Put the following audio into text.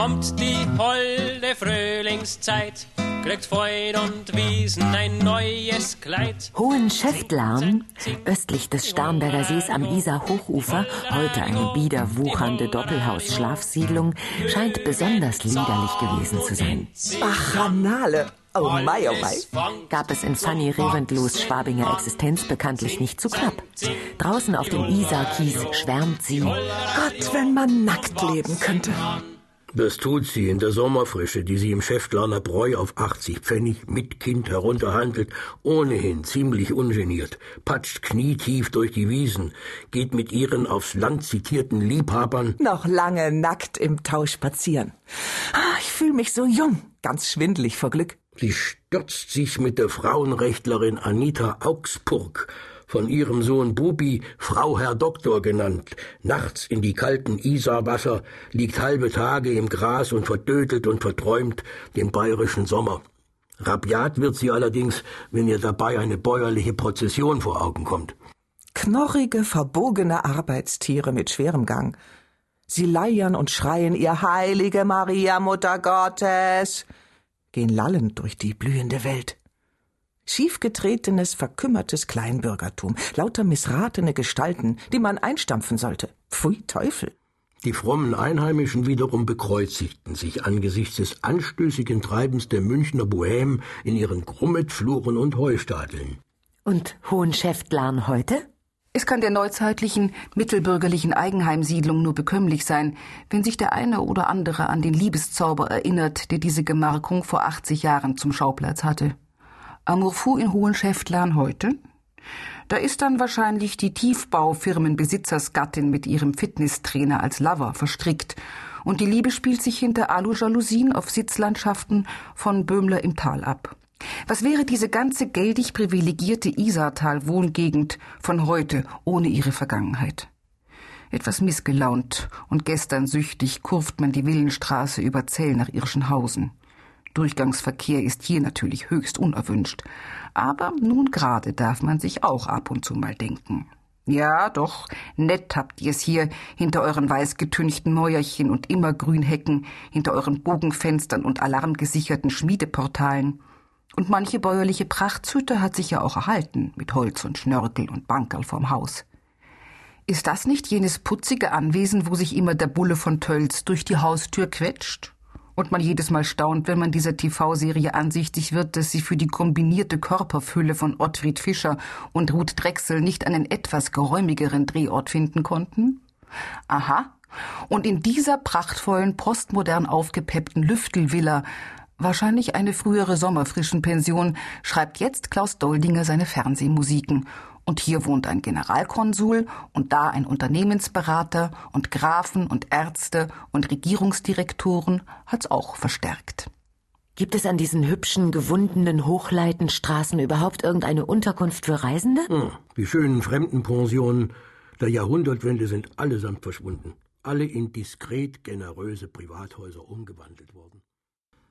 kommt die holde Frühlingszeit, kriegt Freud und Wiesen ein neues Kleid. Hohenschäftlarn, östlich des Starnberger Sees am Isar-Hochufer, heute eine bieder wuchernde Doppelhaus-Schlafsiedlung, scheint besonders liederlich gewesen zu sein. Bachanale. Oh mei, oh mei. Gab es in Fanny Reventlows Schwabinger Existenz bekanntlich nicht zu knapp. Draußen auf dem Isar-Kies schwärmt sie. Gott, wenn man nackt leben könnte. Das tut sie in der Sommerfrische, die sie im Schäftlarner Bräu auf 80 Pfennig mit Kind herunterhandelt, ohnehin ziemlich ungeniert, patscht knietief durch die Wiesen, geht mit ihren aufs Land zitierten Liebhabern noch lange nackt im Tau spazieren. Ah, ich fühle mich so jung, ganz schwindelig vor Glück. Sie stürzt sich mit der Frauenrechtlerin Anita Augsburg von ihrem Sohn Bubi Frau Herr Doktor genannt, nachts in die kalten Isarwasser, liegt halbe Tage im Gras und verdödelt und verträumt den bayerischen Sommer. Rabiat wird sie allerdings, wenn ihr dabei eine bäuerliche Prozession vor Augen kommt. Knorrige, verbogene Arbeitstiere mit schwerem Gang. Sie leiern und schreien ihr Heilige Maria, Mutter Gottes, gehen lallend durch die blühende Welt schiefgetretenes, verkümmertes Kleinbürgertum, lauter missratene Gestalten, die man einstampfen sollte. Pfui Teufel. Die frommen Einheimischen wiederum bekreuzigten sich angesichts des anstößigen Treibens der Münchner Bohème in ihren Grummetfluren und Heustadeln. Und Hohenschäftlarn heute? Es kann der neuzeitlichen, mittelbürgerlichen Eigenheimsiedlung nur bekömmlich sein, wenn sich der eine oder andere an den Liebeszauber erinnert, der diese Gemarkung vor 80 Jahren zum Schauplatz hatte. Amour fou in Hohenschäftlern heute? Da ist dann wahrscheinlich die Tiefbaufirmenbesitzersgattin mit ihrem Fitnesstrainer als Lover verstrickt und die Liebe spielt sich hinter Alujalousien auf Sitzlandschaften von Böhmler im Tal ab. Was wäre diese ganze geldig privilegierte Isartal-Wohngegend von heute ohne ihre Vergangenheit? Etwas missgelaunt und gestern süchtig kurft man die Villenstraße über Zell nach Irschenhausen. Durchgangsverkehr ist hier natürlich höchst unerwünscht. Aber nun gerade darf man sich auch ab und zu mal denken. Ja, doch, nett habt ihr es hier hinter euren weißgetünchten Mäuerchen und immergrünhecken, hinter euren Bogenfenstern und alarmgesicherten Schmiedeportalen. Und manche bäuerliche Prachthütte hat sich ja auch erhalten, mit Holz und Schnörkel und Bankerl vorm Haus. Ist das nicht jenes putzige Anwesen, wo sich immer der Bulle von Tölz durch die Haustür quetscht? Und man jedes Mal staunt, wenn man dieser TV-Serie ansichtig wird, dass sie für die kombinierte Körperfülle von Ottfried Fischer und Ruth Drechsel nicht einen etwas geräumigeren Drehort finden konnten? Aha. Und in dieser prachtvollen, postmodern aufgepeppten Lüftelvilla wahrscheinlich eine frühere Sommerfrischenpension, schreibt jetzt Klaus Doldinger seine Fernsehmusiken und hier wohnt ein Generalkonsul und da ein Unternehmensberater und Grafen und Ärzte und Regierungsdirektoren hat's auch verstärkt. Gibt es an diesen hübschen, gewundenen Hochleitenstraßen überhaupt irgendeine Unterkunft für Reisende? Hm, die schönen Fremdenpensionen der Jahrhundertwende sind allesamt verschwunden, alle in diskret generöse Privathäuser umgewandelt worden.